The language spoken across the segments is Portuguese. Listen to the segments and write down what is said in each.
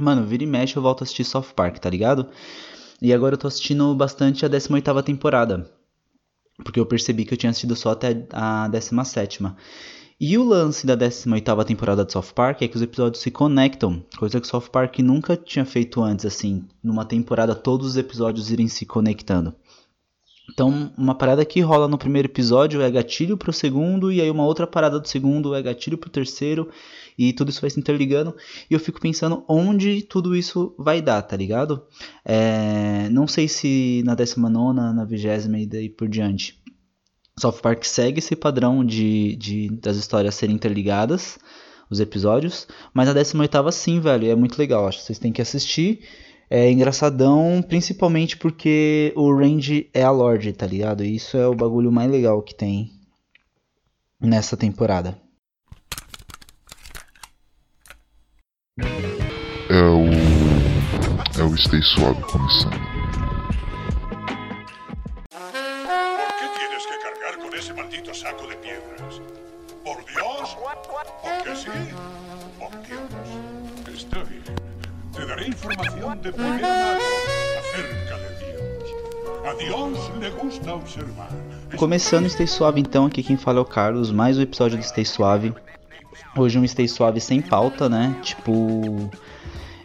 Mano, vira e mexe eu volto a assistir South Park, tá ligado? E agora eu tô assistindo bastante a 18ª temporada. Porque eu percebi que eu tinha assistido só até a 17ª. E o lance da 18ª temporada de South Park é que os episódios se conectam, coisa que South Park nunca tinha feito antes, assim, numa temporada todos os episódios irem se conectando. Então, uma parada que rola no primeiro episódio é gatilho pro segundo, e aí uma outra parada do segundo é gatilho pro terceiro, e tudo isso vai se interligando. E eu fico pensando onde tudo isso vai dar, tá ligado? É, não sei se na 19, na 20 e daí por diante. South Park segue esse padrão de, de das histórias serem interligadas, os episódios, mas a 18 sim, velho, é muito legal, acho que vocês têm que assistir. É engraçadão, principalmente porque o Range é a Lorde, tá ligado? E isso é o bagulho mais legal que tem nessa temporada. É o. É o Stay Suave começando. de primera mano acerca de. A gusta observar. Começando o Stay Suave então, aqui quem fala é o Carlos, mais um episódio do Stay Suave. Hoje um Stay Suave sem pauta, né? Tipo,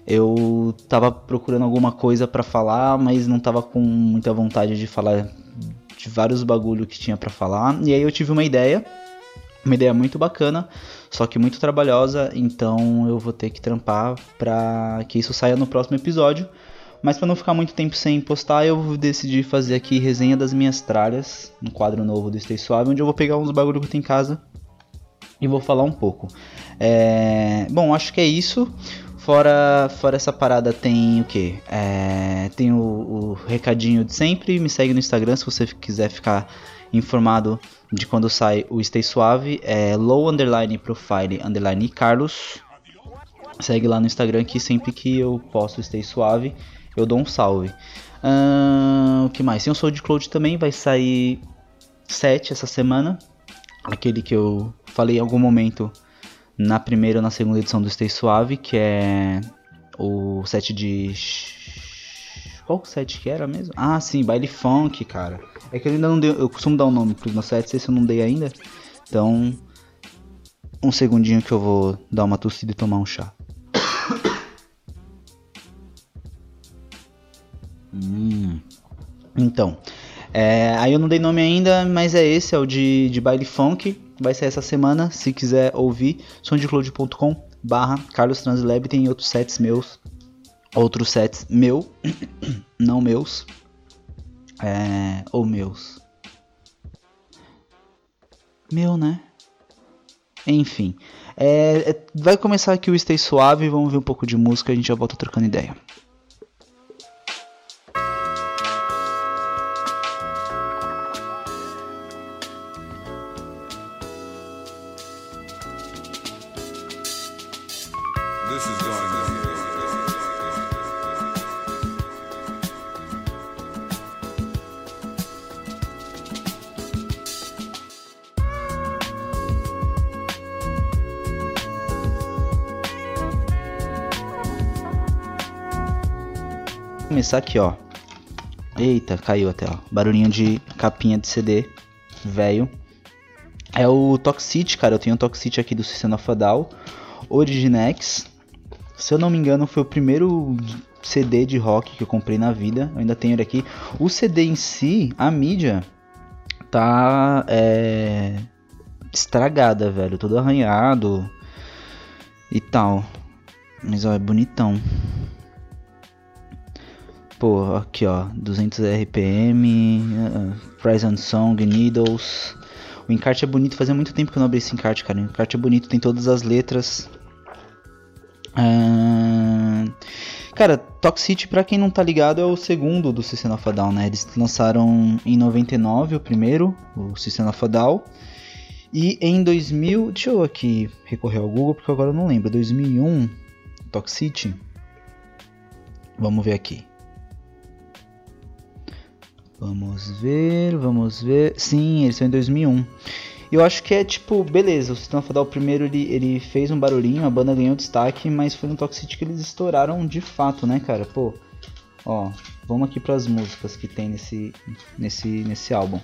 eu tava procurando alguma coisa para falar, mas não tava com muita vontade de falar de vários bagulho que tinha para falar. E aí eu tive uma ideia, uma ideia muito bacana só que muito trabalhosa, então eu vou ter que trampar para que isso saia no próximo episódio. Mas para não ficar muito tempo sem postar, eu decidi fazer aqui resenha das minhas tralhas, um quadro novo do Stay Suave, onde eu vou pegar uns bagulho que eu tenho em casa e vou falar um pouco. É... Bom, acho que é isso. Fora, fora essa parada tem o que? É... Tem o, o recadinho de sempre. Me segue no Instagram se você quiser ficar informado de quando sai o Stay Suave, é low underline profile underline Carlos. Segue lá no Instagram que sempre que eu posto Stay Suave, eu dou um salve. O que mais? Tem o Soul de Cloud também, vai sair 7 essa semana. Aquele que eu falei em algum momento na primeira ou na segunda edição do Stay Suave, que é o set de qual set que era mesmo? Ah, sim, baile funk, cara. É que eu ainda não dei. Eu costumo dar um nome pros meus sets, esse eu não dei ainda. Então. Um segundinho que eu vou dar uma tossida e tomar um chá. hum. Então. É, aí eu não dei nome ainda, mas é esse, é o de, de baile funk. Vai sair essa semana. Se quiser ouvir, sondecloud.com barra Carlos Translab tem outros sets meus outros sets meu, não meus, é, ou meus. Meu, né? Enfim, é, é, vai começar aqui o Stay Suave, vamos ver um pouco de música, a gente já volta trocando ideia. Começar aqui, ó. Eita, caiu até, ó. Barulhinho de capinha de CD, velho. É o Toxicity, cara. Eu tenho o Toxicity aqui do System of a Down. Originex. Se eu não me engano, foi o primeiro CD de rock que eu comprei na vida. Eu ainda tenho ele aqui. O CD em si, a mídia, tá é, estragada, velho. Todo arranhado e tal. Mas ó, é bonitão. Pô, aqui ó, 200 RPM, uh, and Song, Needles. O encarte é bonito, fazia muito tempo que eu não abri esse encarte, cara. O encarte é bonito, tem todas as letras. Uh... Cara, Toxicity, pra quem não tá ligado, é o segundo do System of a Down, né? Eles lançaram em 99 o primeiro, o System of a Down. E em 2000, deixa eu aqui recorrer ao Google, porque agora eu não lembro. 2001, Toxicity. Vamos ver aqui. Vamos ver, vamos ver. Sim, eles são em 2001. eu acho que é tipo, beleza, o System of a Down primeiro ele, ele fez um barulhinho, a banda ganhou destaque, mas foi no Toxicity que eles estouraram de fato, né, cara? Pô, ó, vamos aqui para as músicas que tem nesse, nesse, nesse álbum.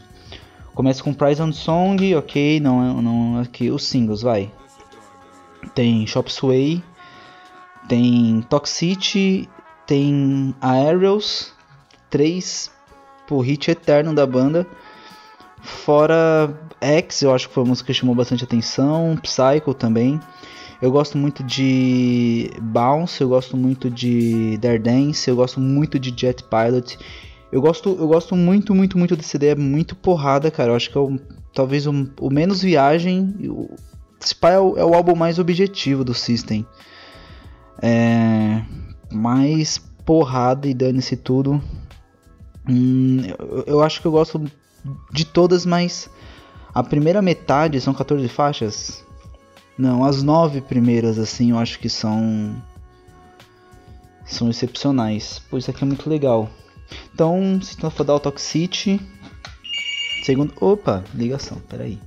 Começa com Prize on Song, ok, não é não aqui os singles, vai. Tem Shop Sway, tem Toxicity, tem Aerials, três por hit eterno da banda. Fora X, eu acho que foi uma música que chamou bastante atenção. Psycho também. Eu gosto muito de Bounce, eu gosto muito de Dance, eu gosto muito de Jet Pilot. Eu gosto, eu gosto muito, muito, muito desse CD, é muito porrada, cara. Eu acho que é o, talvez o, o menos viagem. O, é o, é o álbum mais objetivo do System. É, mais porrada e dane-se tudo. Hum, eu, eu acho que eu gosto de todas, mas a primeira metade são 14 faixas. Não, as nove primeiras, assim, eu acho que são. São excepcionais. Pois aqui é muito legal. Então, System of a Down Toxicity. Segundo. Opa, ligação, peraí.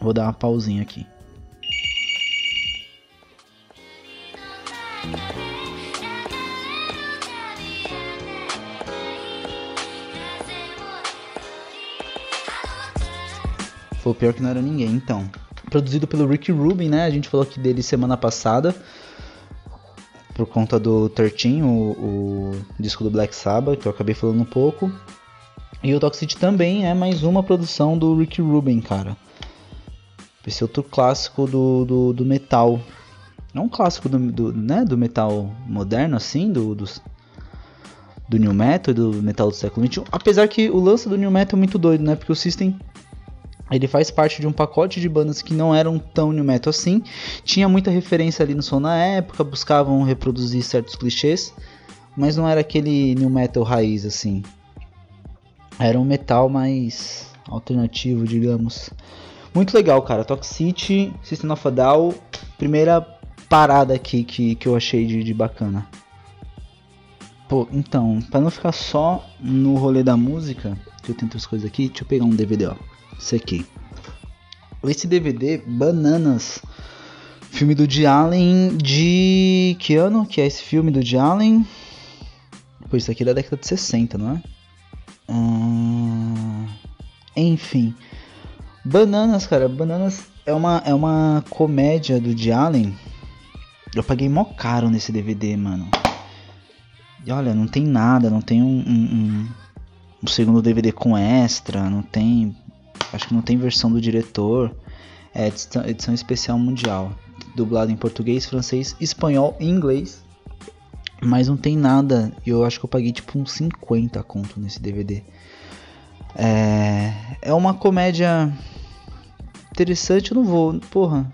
Vou dar uma pausinha aqui. Foi pior que não era ninguém, então. Produzido pelo Rick Rubin, né? A gente falou aqui dele semana passada. Por conta do 13, o, o disco do Black Sabbath, que eu acabei falando um pouco. E o Toxicity também é mais uma produção do Rick Rubin, cara. Esse outro clássico do, do, do metal. É um clássico do, do, né, do metal moderno, assim, do, do, do New Metal, do metal do século XXI. Apesar que o lance do New Metal é muito doido, né? Porque o System ele faz parte de um pacote de bandas que não eram tão new metal assim. Tinha muita referência ali no som na época, buscavam reproduzir certos clichês, mas não era aquele new metal raiz assim. Era um metal mais alternativo, digamos. Muito legal, cara. Toxicity, System of a Down, primeira parada aqui que, que eu achei de, de bacana. Pô, então, para não ficar só no rolê da música, que eu tenho outras coisas aqui, deixa eu pegar um DVD, ó. Aqui. Esse DVD, Bananas. Filme do Woody Allen de. Que ano que é esse filme do Woody Allen? Pois isso aqui é da década de 60, não é? Hum... Enfim. Bananas, cara. Bananas é uma, é uma comédia do Woody Allen. Eu paguei mó caro nesse DVD, mano. E olha, não tem nada, não tem um, um, um, um segundo DVD com extra, não tem Acho que não tem versão do diretor. É edição, especial mundial. Dublado em português, francês, espanhol e inglês. Mas não tem nada. E eu acho que eu paguei tipo uns 50 conto nesse DVD. É, é uma comédia interessante. Eu não vou. Porra.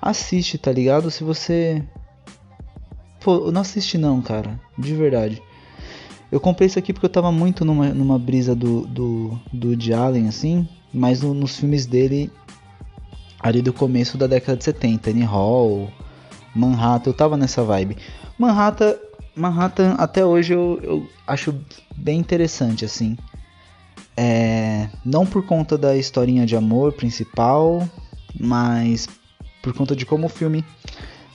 Assiste, tá ligado? Se você. Pô, não assiste não, cara. De verdade. Eu comprei isso aqui porque eu tava muito numa, numa brisa do, do, do de Allen, assim, mas no, nos filmes dele, ali do começo da década de 70, Annie Hall, Manhattan, eu tava nessa vibe. Manhattan, Manhattan até hoje eu, eu acho bem interessante, assim. É, não por conta da historinha de amor principal, mas por conta de como o filme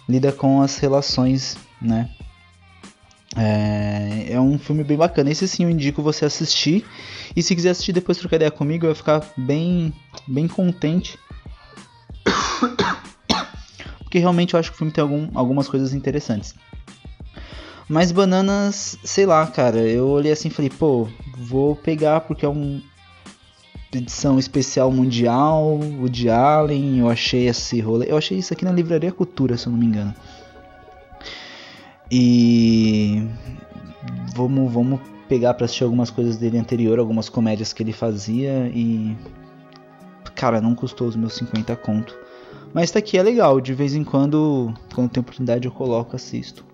lida com as relações, né? É, é, um filme bem bacana. Esse sim eu indico você assistir. E se quiser assistir depois trocar ideia comigo, eu vou ficar bem, bem contente. Porque realmente eu acho que o filme tem algum, algumas coisas interessantes. Mas bananas, sei lá, cara. Eu olhei assim e falei, pô, vou pegar porque é um edição especial mundial, o de Allen. Eu achei esse rolê. Eu achei isso aqui na Livraria Cultura, se eu não me engano. E vamos, vamos pegar para assistir algumas coisas dele anterior, algumas comédias que ele fazia e cara, não custou os meus 50 conto. Mas tá aqui é legal, de vez em quando, quando tem oportunidade eu coloco, assisto.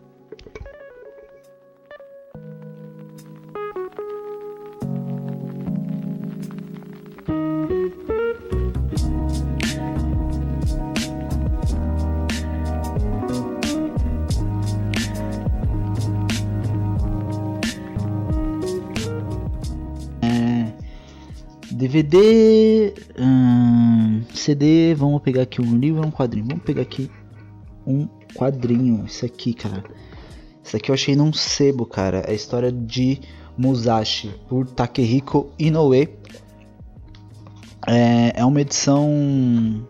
DVD, hum, CD, vamos pegar aqui um livro, um quadrinho. Vamos pegar aqui um quadrinho. Isso aqui, cara. Isso aqui eu achei num sebo, cara. É a história de Musashi por Takehiko Inoue. É, é uma edição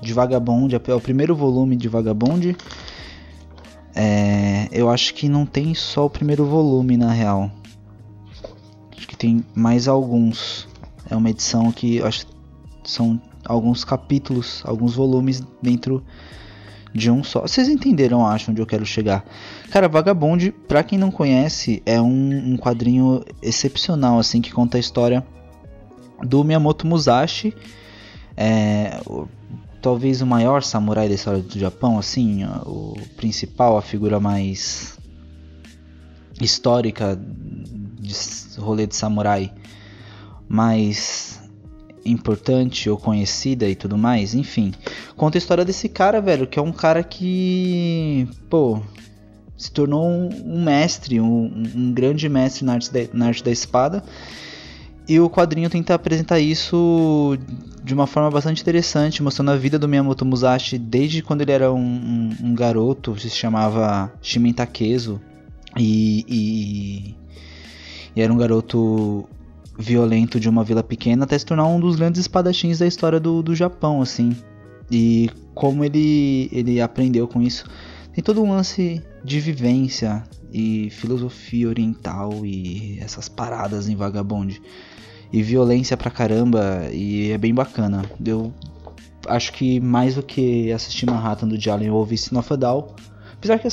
de Vagabond, é o primeiro volume de Vagabond. É, eu acho que não tem só o primeiro volume na real. Acho que tem mais alguns. É uma edição que acho são alguns capítulos, alguns volumes dentro de um só. Vocês entenderam, acho, onde eu quero chegar. Cara, Vagabond, pra quem não conhece, é um, um quadrinho excepcional, assim, que conta a história do Miyamoto Musashi. É, o, talvez o maior samurai da história do Japão, assim, o principal, a figura mais histórica de rolê de samurai mais importante ou conhecida e tudo mais, enfim. Conta a história desse cara, velho, que é um cara que, pô, se tornou um, um mestre, um, um, grande mestre na arte, da, na arte da espada. E o quadrinho tenta apresentar isso de uma forma bastante interessante, mostrando a vida do Miyamoto Musashi desde quando ele era um, um garoto, se chamava Shimen Takezo, e, e, e era um garoto violento de uma vila pequena até se tornar um dos grandes espadachins da história do, do Japão, assim. E como ele, ele aprendeu com isso. Tem todo um lance de vivência e filosofia oriental e essas paradas em Vagabond. E violência pra caramba, e é bem bacana. Eu acho que mais do que assistir Manhattan do Jalen, eu ouvi Sin. Apesar que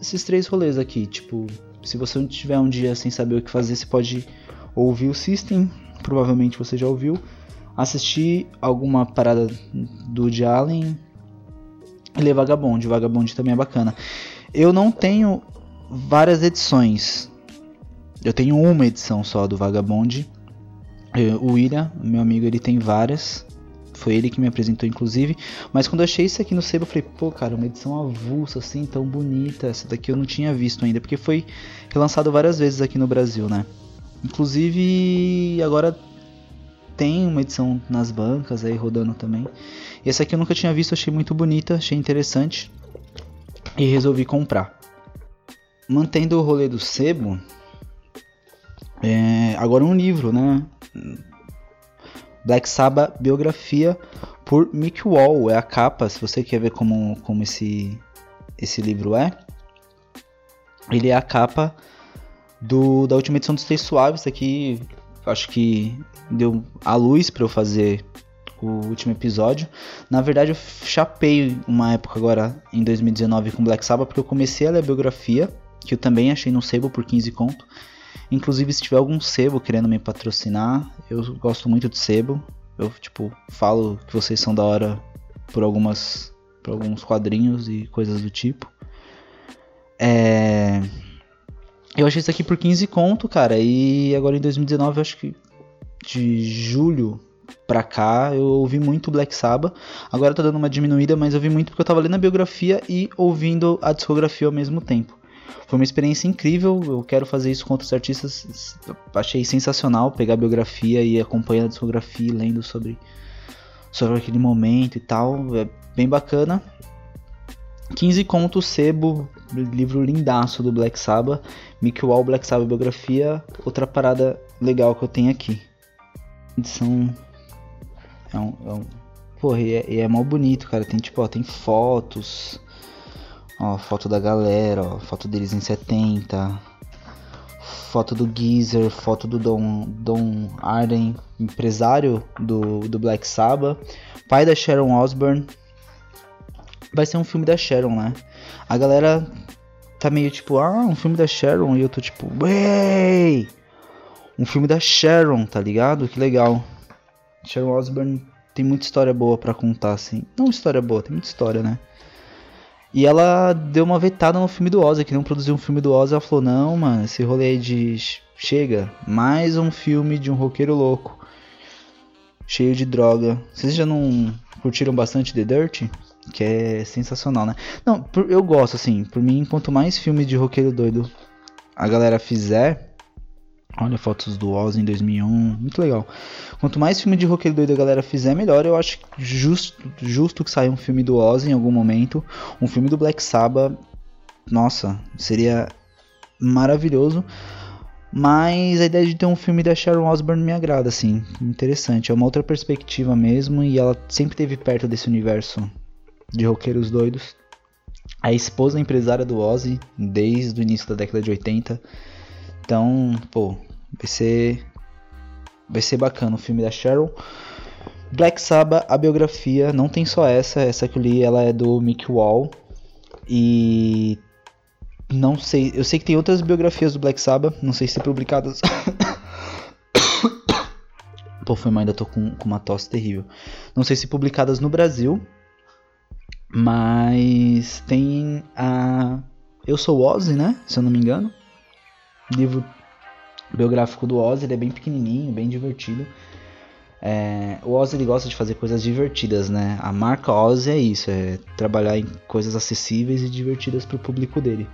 esses três rolês aqui, tipo, se você tiver um dia sem saber o que fazer, você pode ouvir o System, provavelmente você já ouviu, assistir alguma parada do de Allen e ler Vagabond. Vagabond também é bacana. Eu não tenho várias edições. Eu tenho uma edição só do Vagabond. O William, meu amigo, ele tem várias. Foi ele que me apresentou, inclusive. Mas quando eu achei isso aqui no sebo, eu falei, pô, cara, uma edição avulsa, assim, tão bonita. Essa daqui eu não tinha visto ainda, porque foi relançado várias vezes aqui no Brasil, né? Inclusive, agora tem uma edição nas bancas aí rodando também. Essa aqui eu nunca tinha visto, achei muito bonita, achei interessante e resolvi comprar. Mantendo o rolê do sebo, é, agora um livro, né? Black Sabbath biografia por Mick Wall é a capa. Se você quer ver como, como esse esse livro é, ele é a capa do, da última edição dos Três Suaves aqui, acho que deu a luz para eu fazer o último episódio. Na verdade, eu chapei uma época agora em 2019 com Black Sabbath porque eu comecei a ler a biografia, que eu também achei no sebo por 15 conto. Inclusive, se tiver algum sebo querendo me patrocinar, eu gosto muito de sebo. Eu, tipo, falo que vocês são da hora por algumas por alguns quadrinhos e coisas do tipo. É eu achei isso aqui por 15 conto, cara. E agora em 2019, eu acho que de julho pra cá, eu ouvi muito Black Sabbath. Agora tá dando uma diminuída, mas eu ouvi muito porque eu tava lendo a biografia e ouvindo a discografia ao mesmo tempo. Foi uma experiência incrível, eu quero fazer isso com outros artistas. Achei sensacional pegar a biografia e acompanhar a discografia, lendo sobre, sobre aquele momento e tal. É bem bacana. 15 contos sebo, livro lindaço do Black Sabbath. Mick Wall, Black Sabbath biografia. Outra parada legal que eu tenho aqui. Edição. É um. É um porra, e é, e é mó bonito, cara. Tem tipo, ó, tem fotos. Ó, foto da galera, ó, foto deles em 70. Foto do Geezer, foto do Don, Don Arden, empresário do, do Black Sabbath. Pai da Sharon Osbourne, vai ser um filme da Sharon, né? A galera tá meio tipo, ah, um filme da Sharon, e eu tô tipo, wey! Um filme da Sharon, tá ligado? Que legal. Sharon Osbourne tem muita história boa para contar, assim. Não história boa, tem muita história, né? E ela deu uma vetada no filme do Ozzy, que não produziu um filme do Ozzy. Ela falou: Não, mano, esse rolê aí de. Chega, mais um filme de um roqueiro louco, cheio de droga. Vocês já não curtiram bastante The Dirt? Que é sensacional, né? Não, eu gosto, assim. Por mim, quanto mais filme de roqueiro doido a galera fizer, Olha fotos do Oz em 2001, muito legal. Quanto mais filme de roqueiro doido a galera fizer, melhor. Eu acho justo, justo que saia um filme do Oz em algum momento. Um filme do Black Sabbath, nossa, seria maravilhoso. Mas a ideia de ter um filme da Sharon Osbourne me agrada, assim, interessante. É uma outra perspectiva mesmo e ela sempre esteve perto desse universo de roqueiros doidos. A esposa empresária do Ozzy desde o início da década de 80. Então, pô, vai ser vai ser bacana o filme da Sharon. Black Sabbath, a biografia, não tem só essa, essa que eu li, ela é do Mick Wall. E não sei, eu sei que tem outras biografias do Black Sabbath, não sei se publicadas. Pô, foi mal, ainda tô com, com uma tosse terrível. Não sei se publicadas no Brasil, mas tem a Eu Sou Ozzy, né? Se eu não me engano. Livro biográfico do Ozzy, ele é bem pequenininho, bem divertido. É, o Ozzy ele gosta de fazer coisas divertidas, né? A marca Ozzy é isso, é trabalhar em coisas acessíveis e divertidas para o público dele.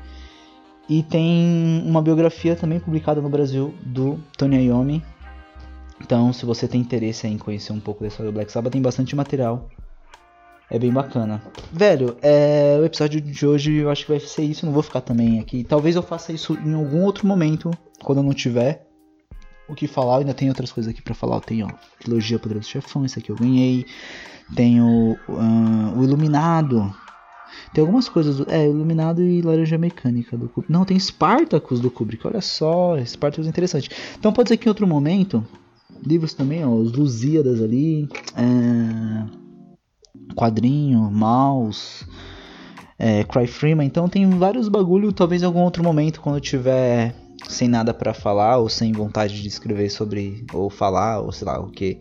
E tem uma biografia também publicada no Brasil do Tony Iommi. Então, se você tem interesse em conhecer um pouco da história do Black Sabbath, tem bastante material. É bem bacana. Velho, é, o episódio de hoje eu acho que vai ser isso. Não vou ficar também aqui. Talvez eu faça isso em algum outro momento, quando eu não tiver o que falar. Eu ainda tem outras coisas aqui para falar. Eu tenho, ó, Trilogia Poderoso Chefão, esse aqui eu ganhei. Tenho uh, o Iluminado, tem algumas coisas. É, Iluminado e Laranja Mecânica do Kubrick. Não, tem Spartacus do Kubrick. Olha só, Spartacus é interessante. Então pode ser que em outro momento. Livros também, ó, os Lusíadas ali. É, quadrinho, Mouse. É, Cry Freeman. Então tem vários bagulho. Talvez em algum outro momento, quando eu tiver sem nada para falar ou sem vontade de escrever sobre ou falar ou sei lá o que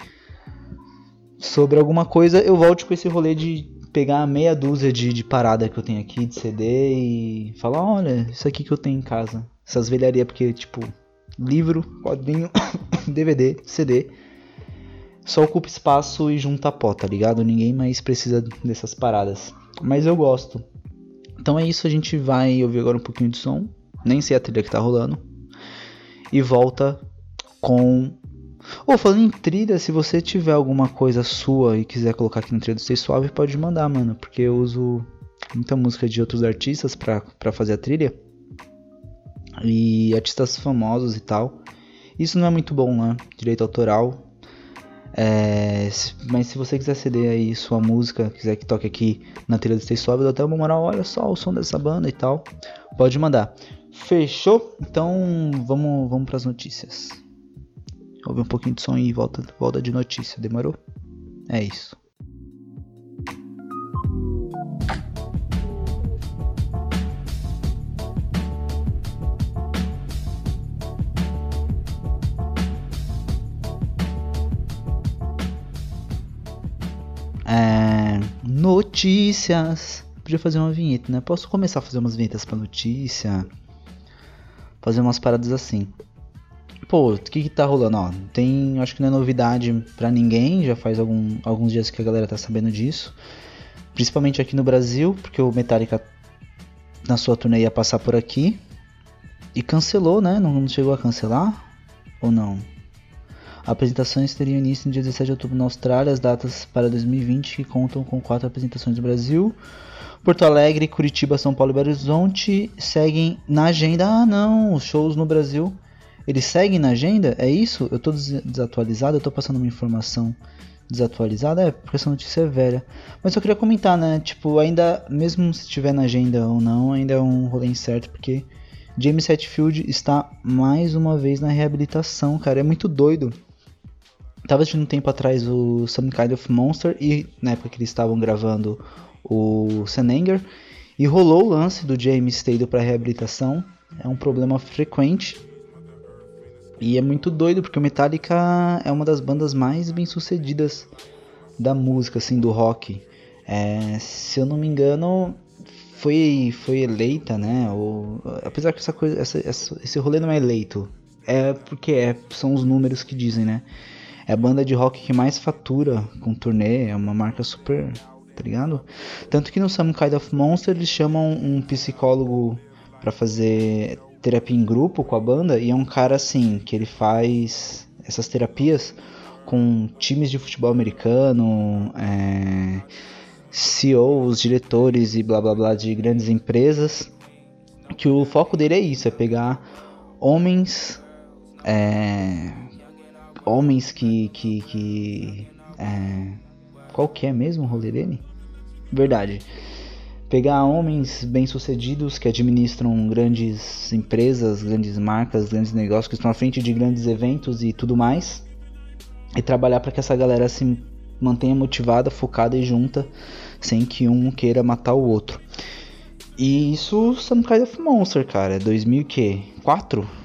sobre alguma coisa, eu volte com esse rolê de pegar meia dúzia de, de parada que eu tenho aqui de CD e falar, olha, isso aqui que eu tenho em casa. Essas velharias, porque, tipo, livro, quadrinho, DVD, CD. Só ocupa espaço e junta pó, tá ligado? Ninguém mais precisa dessas paradas. Mas eu gosto. Então é isso, a gente vai ouvir agora um pouquinho de som. Nem sei a trilha que tá rolando. E volta com ou oh, falando em trilha, se você tiver alguma coisa sua e quiser colocar aqui no trilha do Stay Suave, pode mandar, mano. Porque eu uso muita música de outros artistas pra fazer a trilha. E artistas famosos e tal. Isso não é muito bom, né? Direito autoral. É, mas se você quiser ceder aí sua música, quiser que toque aqui na trilha do Stay dou até uma moral, olha só o som dessa banda e tal. Pode mandar. Fechou? Então vamos, vamos para as notícias. Ouve um pouquinho de som e volta, volta de notícia. Demorou? É isso. Notícias. Podia fazer uma vinheta, né? Posso começar a fazer umas vinhetas para notícia, fazer umas paradas assim. Pô, o que que tá rolando? Ó, tem, acho que não é novidade para ninguém, já faz algum, alguns dias que a galera tá sabendo disso. Principalmente aqui no Brasil, porque o Metallica na sua turnê ia passar por aqui. E cancelou, né? Não chegou a cancelar? Ou não? Apresentações teriam início no dia 17 de outubro na Austrália, as datas para 2020 que contam com quatro apresentações no Brasil. Porto Alegre, Curitiba, São Paulo e Belo Horizonte seguem na agenda. Ah, não, os shows no Brasil eles seguem na agenda? É isso? Eu tô desatualizado? Eu tô passando uma informação desatualizada? É, porque essa notícia é velha. Mas eu queria comentar, né? Tipo, ainda, mesmo se tiver na agenda ou não, ainda é um rolê incerto, porque James Hetfield está mais uma vez na reabilitação, cara. É muito doido. Tava assistindo um tempo atrás o Some Kind of Monster e na época que eles estavam gravando o Senanger e rolou o lance do James ter para reabilitação. É um problema frequente e é muito doido porque o Metallica é uma das bandas mais bem sucedidas da música, assim, do rock. É, se eu não me engano, foi, foi eleita, né? Apesar que essa coisa, essa, essa, esse rolê não é eleito, é porque é, são os números que dizem, né? É a banda de rock que mais fatura com turnê, é uma marca super, tá ligado? Tanto que no Some Kind of Monster eles chamam um psicólogo para fazer terapia em grupo com a banda e é um cara assim que ele faz essas terapias com times de futebol americano, é, CEOs, diretores e blá blá blá de grandes empresas. Que o foco dele é isso, é pegar homens, é, homens que, que, que é, qual que é mesmo o rolê dele? Verdade pegar homens bem-sucedidos que administram grandes empresas, grandes marcas, grandes negócios, que estão à frente de grandes eventos e tudo mais, e trabalhar para que essa galera se mantenha motivada, focada e junta, sem que um queira matar o outro. E isso Some Kind of Monster, cara, 2004?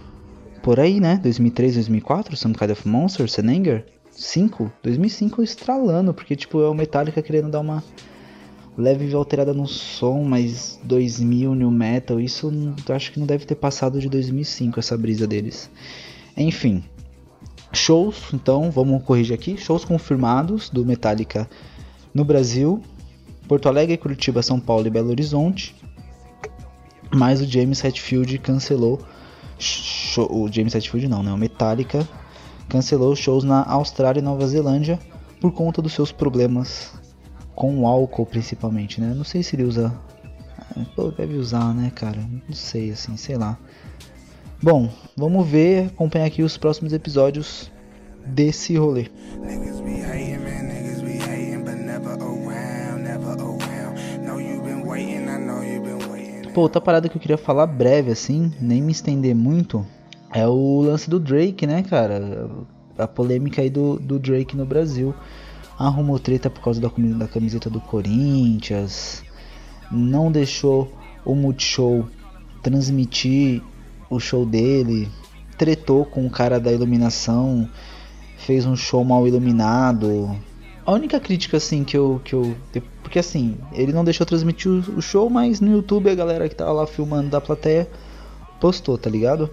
Por aí, né? 2003, 2004, Some Kind of Monster, Senenger? 5? 2005 estralando, porque tipo é o Metallica querendo dar uma leve alterada no som, mas 2000 New Metal, isso eu acho que não deve ter passado de 2005 essa brisa deles. Enfim, shows, então vamos corrigir aqui, shows confirmados do Metallica no Brasil, Porto Alegre, Curitiba, São Paulo e Belo Horizonte. Mas o James Hetfield cancelou show, o James Hetfield não, né? O Metallica cancelou shows na Austrália e Nova Zelândia por conta dos seus problemas com álcool principalmente, né? Não sei se ele usa. Pô, deve usar, né, cara? Não sei, assim, sei lá. Bom, vamos ver, acompanhar aqui os próximos episódios desse rolê. Pô, outra parada que eu queria falar breve, assim, nem me estender muito, é o lance do Drake, né, cara? A polêmica aí do, do Drake no Brasil arrumou treta por causa da, da camiseta do Corinthians, não deixou o Multishow transmitir o show dele, tretou com o cara da iluminação, fez um show mal iluminado. A única crítica assim que eu que eu porque assim, ele não deixou transmitir o show, mas no YouTube a galera que tava lá filmando da plateia postou, tá ligado?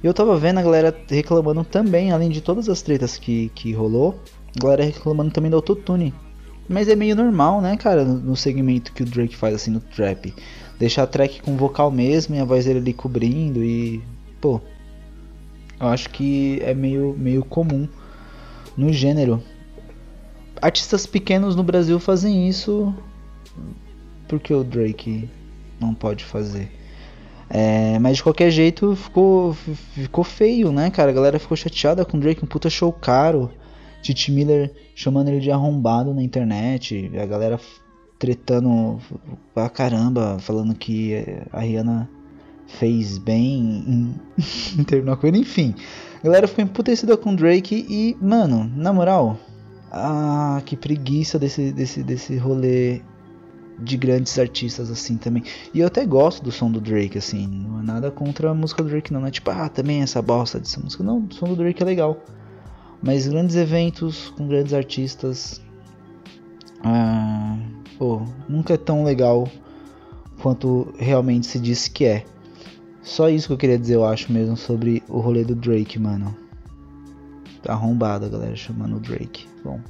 E eu tava vendo a galera reclamando também, além de todas as tretas que, que rolou, galera reclamando também do autotune. Mas é meio normal, né, cara, no segmento que o Drake faz assim no trap. Deixar a track com vocal mesmo e a voz dele ali cobrindo e. Pô. Eu acho que é meio, meio comum no gênero. Artistas pequenos no Brasil fazem isso. Porque o Drake não pode fazer. É, mas de qualquer jeito ficou, ficou feio, né, cara? A galera ficou chateada com o Drake, um puta show caro. Titi Miller chamando ele de arrombado na internet, a galera tretando pra caramba, falando que a Rihanna fez bem em, terminar com ele, enfim. A galera ficou emputecida com Drake e, mano, na moral, ah, que preguiça desse, desse, desse rolê de grandes artistas assim também. E eu até gosto do som do Drake, assim, não é nada contra a música do Drake, não. Não é tipo, ah, também essa bosta dessa música. Não, o som do Drake é legal. Mas grandes eventos com grandes artistas. Ah, pô, nunca é tão legal quanto realmente se diz que é. Só isso que eu queria dizer, eu acho mesmo, sobre o rolê do Drake, mano. Tá arrombado a galera chamando o Drake. Bom.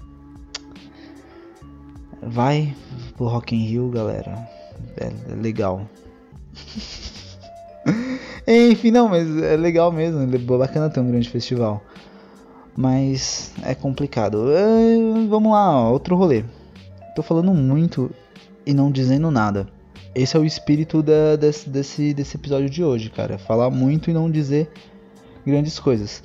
Vai pro Rock in Rio, galera. É, é legal. Enfim, não, mas é legal mesmo. É bacana ter um grande festival mas é complicado. É, vamos lá, ó, outro rolê. Tô falando muito e não dizendo nada. Esse é o espírito da, desse, desse, desse episódio de hoje, cara. Falar muito e não dizer grandes coisas.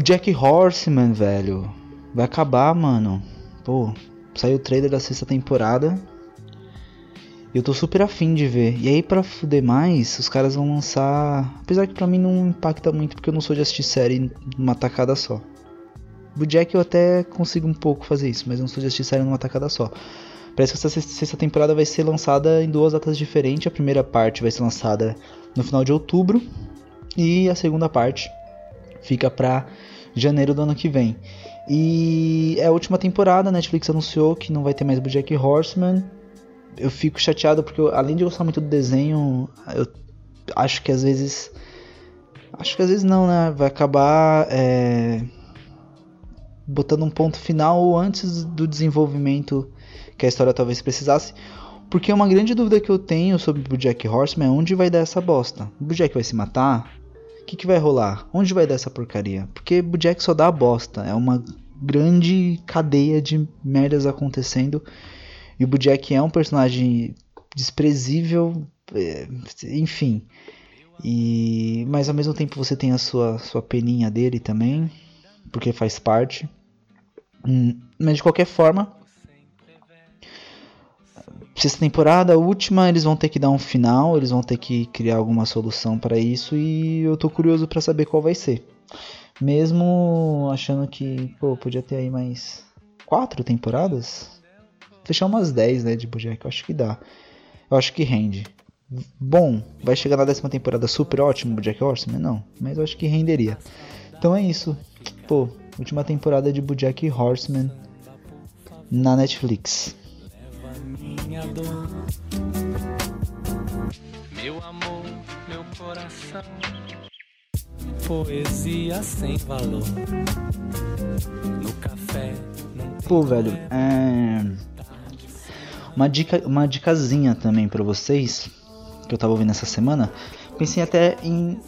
Jack Horseman, velho. Vai acabar, mano. Pô, saiu o trailer da sexta temporada. Eu tô super afim de ver. E aí, pra fuder mais, os caras vão lançar. Apesar que pra mim não impacta muito, porque eu não sou de assistir série numa tacada só. Jack eu até consigo um pouco fazer isso, mas não sou de assistir série numa tacada só. Parece que essa sexta temporada vai ser lançada em duas datas diferentes. A primeira parte vai ser lançada no final de outubro. E a segunda parte fica pra janeiro do ano que vem. E é a última temporada, a Netflix anunciou que não vai ter mais Jack Horseman eu fico chateado porque eu, além de gostar muito do desenho, eu acho que às vezes. Acho que às vezes não, né? Vai acabar é, botando um ponto final antes do desenvolvimento que a história talvez precisasse. Porque uma grande dúvida que eu tenho sobre o Jack Horseman é onde vai dar essa bosta. O Jack vai se matar? Que, que vai rolar? Onde vai dar essa porcaria? Porque o Jack só dá bosta. É uma grande cadeia de merdas acontecendo. E o Bojack é um personagem desprezível, é, enfim. E mas ao mesmo tempo você tem a sua sua peninha dele também, porque faz parte. Hum, mas de qualquer forma, sexta temporada, a última, eles vão ter que dar um final, eles vão ter que criar alguma solução para isso e eu tô curioso para saber qual vai ser. Mesmo achando que, pô, podia ter aí mais quatro temporadas, fechar umas 10, né, de Bojack, eu acho que dá. Eu acho que rende. Bom, vai chegar na décima temporada super ótimo Bojack Horseman? Não, mas eu acho que renderia. Então é isso. Pô, última temporada de Bojack Horseman na Netflix. Meu amor, meu coração. Poesia sem valor. No café. Pô, velho, é uma dica, uma dicasinha também para vocês que eu tava ouvindo essa semana. Pensei até em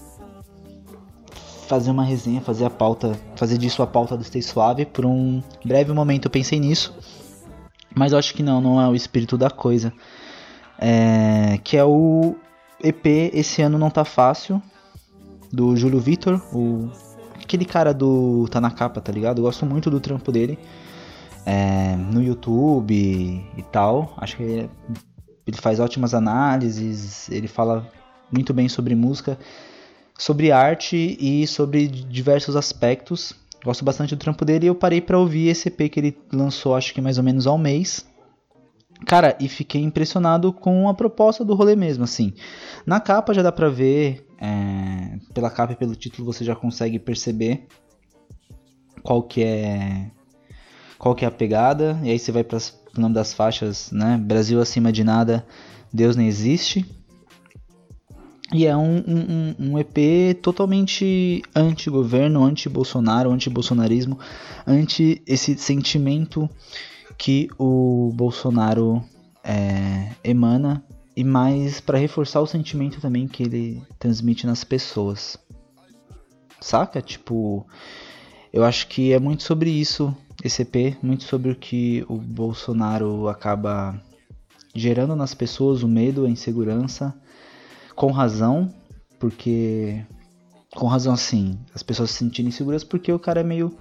fazer uma resenha, fazer a pauta, fazer disso a pauta do Stay Suave. Por um breve momento eu pensei nisso, mas eu acho que não, não é o espírito da coisa. É, que é o EP Esse Ano Não Tá Fácil, do Júlio Vitor, o, aquele cara do Tá Na Capa, tá ligado? Eu gosto muito do trampo dele é, no YouTube e tal. Acho que ele, ele faz ótimas análises, ele fala muito bem sobre música, sobre arte e sobre diversos aspectos. Gosto bastante do trampo dele e eu parei para ouvir esse EP que ele lançou, acho que mais ou menos ao mês. Cara, e fiquei impressionado com a proposta do rolê mesmo, assim. Na capa já dá pra ver, é, pela capa e pelo título você já consegue perceber qual que é qual que é a pegada, e aí você vai para o nome das faixas, né? Brasil acima de nada, Deus nem existe. E é um, um, um EP totalmente anti-governo, anti-Bolsonaro, anti-bolsonarismo, anti esse sentimento que o Bolsonaro é, emana e mais para reforçar o sentimento também que ele transmite nas pessoas. Saca? Tipo, eu acho que é muito sobre isso esse EP, muito sobre o que o Bolsonaro acaba gerando nas pessoas, o medo, a insegurança, com razão, porque com razão sim, as pessoas se sentirem inseguras porque o cara é meio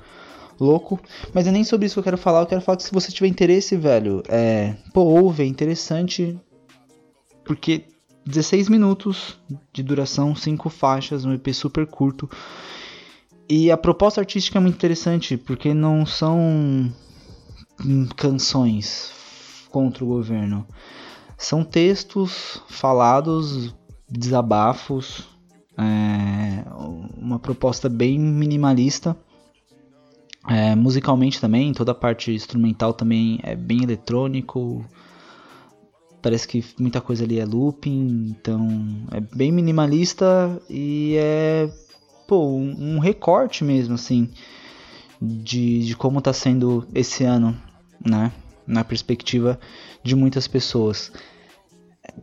louco, mas é nem sobre isso que eu quero falar, eu quero falar que se você tiver interesse, velho, é, pô, ouve, é interessante, porque 16 minutos de duração, 5 faixas, um EP super curto, e a proposta artística é muito interessante, porque não são canções contra o governo. São textos falados, desabafos, é, uma proposta bem minimalista. É, musicalmente também, toda a parte instrumental também é bem eletrônico. Parece que muita coisa ali é looping, então é bem minimalista e é pô, um, recorte mesmo, assim, de, de como está sendo esse ano, né? Na perspectiva de muitas pessoas.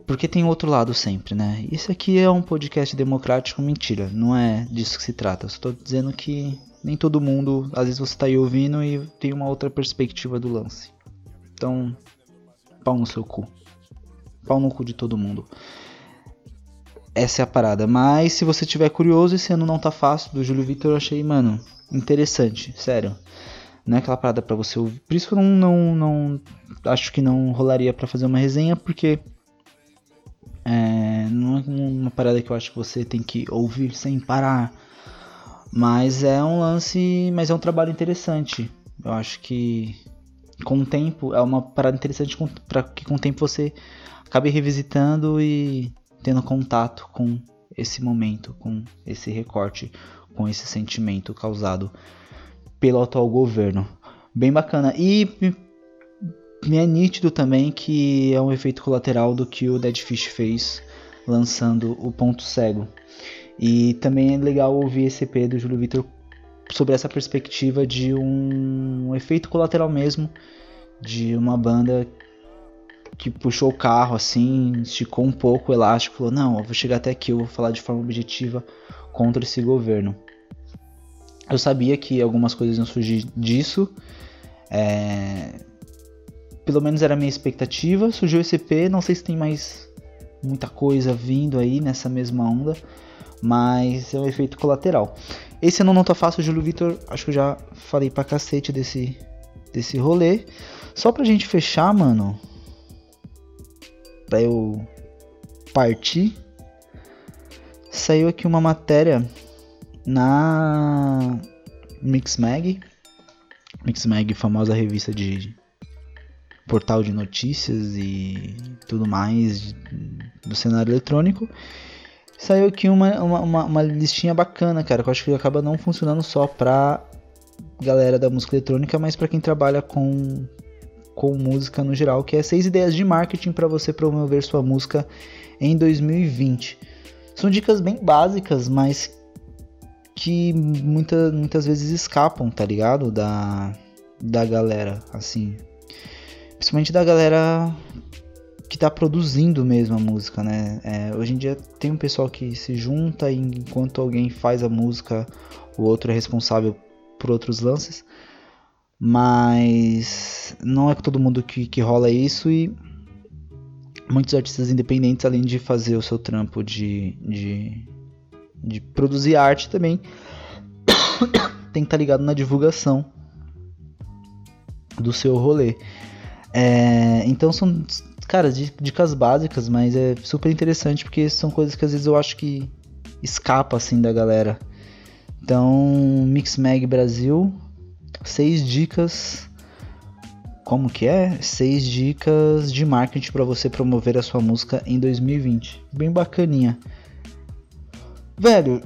Porque tem outro lado sempre, né? Isso aqui é um podcast democrático, mentira, não é disso que se trata. Eu estou dizendo que nem todo mundo, às vezes você está aí ouvindo e tem uma outra perspectiva do lance. Então, pau no seu cu. Pau no cu de todo mundo. Essa é a parada. Mas se você tiver curioso, esse ano não tá fácil. Do Júlio Vitor eu achei, mano, interessante. Sério. Não é aquela parada pra você ouvir. Por isso que eu não, não, não acho que não rolaria para fazer uma resenha, porque é, não é uma parada que eu acho que você tem que ouvir sem parar. Mas é um lance, mas é um trabalho interessante. Eu acho que com o tempo é uma parada interessante para que com o tempo você acabe revisitando e tendo contato com esse momento, com esse recorte, com esse sentimento causado pelo atual governo. Bem bacana. E é nítido também que é um efeito colateral do que o Dead Fish fez lançando o Ponto Cego. E também é legal ouvir esse EP do Júlio Vitor sobre essa perspectiva de um efeito colateral mesmo de uma banda que puxou o carro assim, esticou um pouco o elástico, falou: "Não, eu vou chegar até aqui, eu vou falar de forma objetiva contra esse governo". Eu sabia que algumas coisas iam surgir disso. É... Pelo menos era a minha expectativa. Surgiu esse EP, não sei se tem mais muita coisa vindo aí nessa mesma onda, mas é um efeito colateral. Esse ano não tá fácil, Júlio Vitor, acho que eu já falei pra cacete desse, desse rolê. Só pra gente fechar, mano, pra eu partir, saiu aqui uma matéria na Mixmag. Mixmag, famosa revista de portal de notícias e tudo mais do cenário eletrônico. Saiu aqui uma, uma, uma, listinha bacana, cara, que eu acho que acaba não funcionando só pra galera da música eletrônica, mas para quem trabalha com, com música no geral, que é seis ideias de marketing para você promover sua música em 2020. São dicas bem básicas, mas que muita, muitas vezes escapam, tá ligado? Da, da galera, assim. Principalmente da galera que tá produzindo mesmo a música, né? É, hoje em dia tem um pessoal que se junta e enquanto alguém faz a música, o outro é responsável por outros lances. Mas não é todo mundo que, que rola isso e muitos artistas independentes, além de fazer o seu trampo de, de de produzir arte também tem que estar tá ligado na divulgação do seu rolê. É, então são, cara, dicas básicas, mas é super interessante porque são coisas que às vezes eu acho que escapa assim da galera. Então, Mixmag Brasil, seis dicas. Como que é? Seis dicas de marketing para você promover a sua música em 2020. Bem bacaninha. Velho,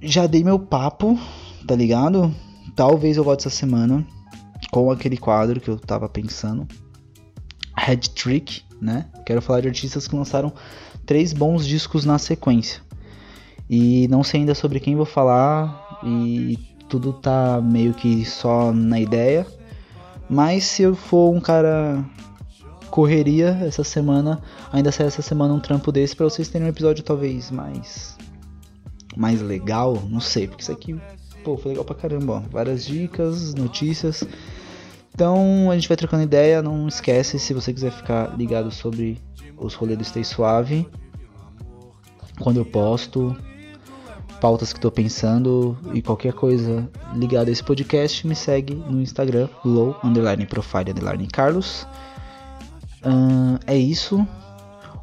já dei meu papo, tá ligado? Talvez eu volte essa semana com aquele quadro que eu tava pensando. Head Trick, né? Quero falar de artistas que lançaram três bons discos na sequência. E não sei ainda sobre quem vou falar e tudo tá meio que só na ideia. Mas se eu for um cara correria essa semana, ainda sai essa semana um trampo desse para vocês terem um episódio talvez mais mais legal, não sei, porque isso aqui, pô, foi legal pra caramba, ó. Várias dicas, notícias. Então a gente vai trocando ideia, não esquece se você quiser ficar ligado sobre os rolês do Stay Suave. Quando eu posto, pautas que estou pensando e qualquer coisa ligada a esse podcast, me segue no Instagram, low underline profile underline Carlos. Uh, é isso.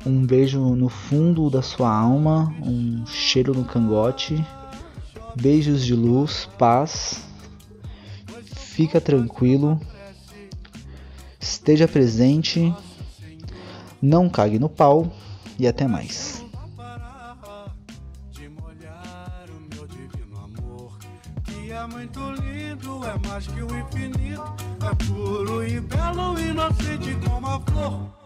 Um beijo no fundo da sua alma, um cheiro no cangote. Beijos de luz, paz. Fica tranquilo. Esteja presente. Não cague no pau e até mais. É muito lindo, é mais que o infinito, é puro e belo, como a flor.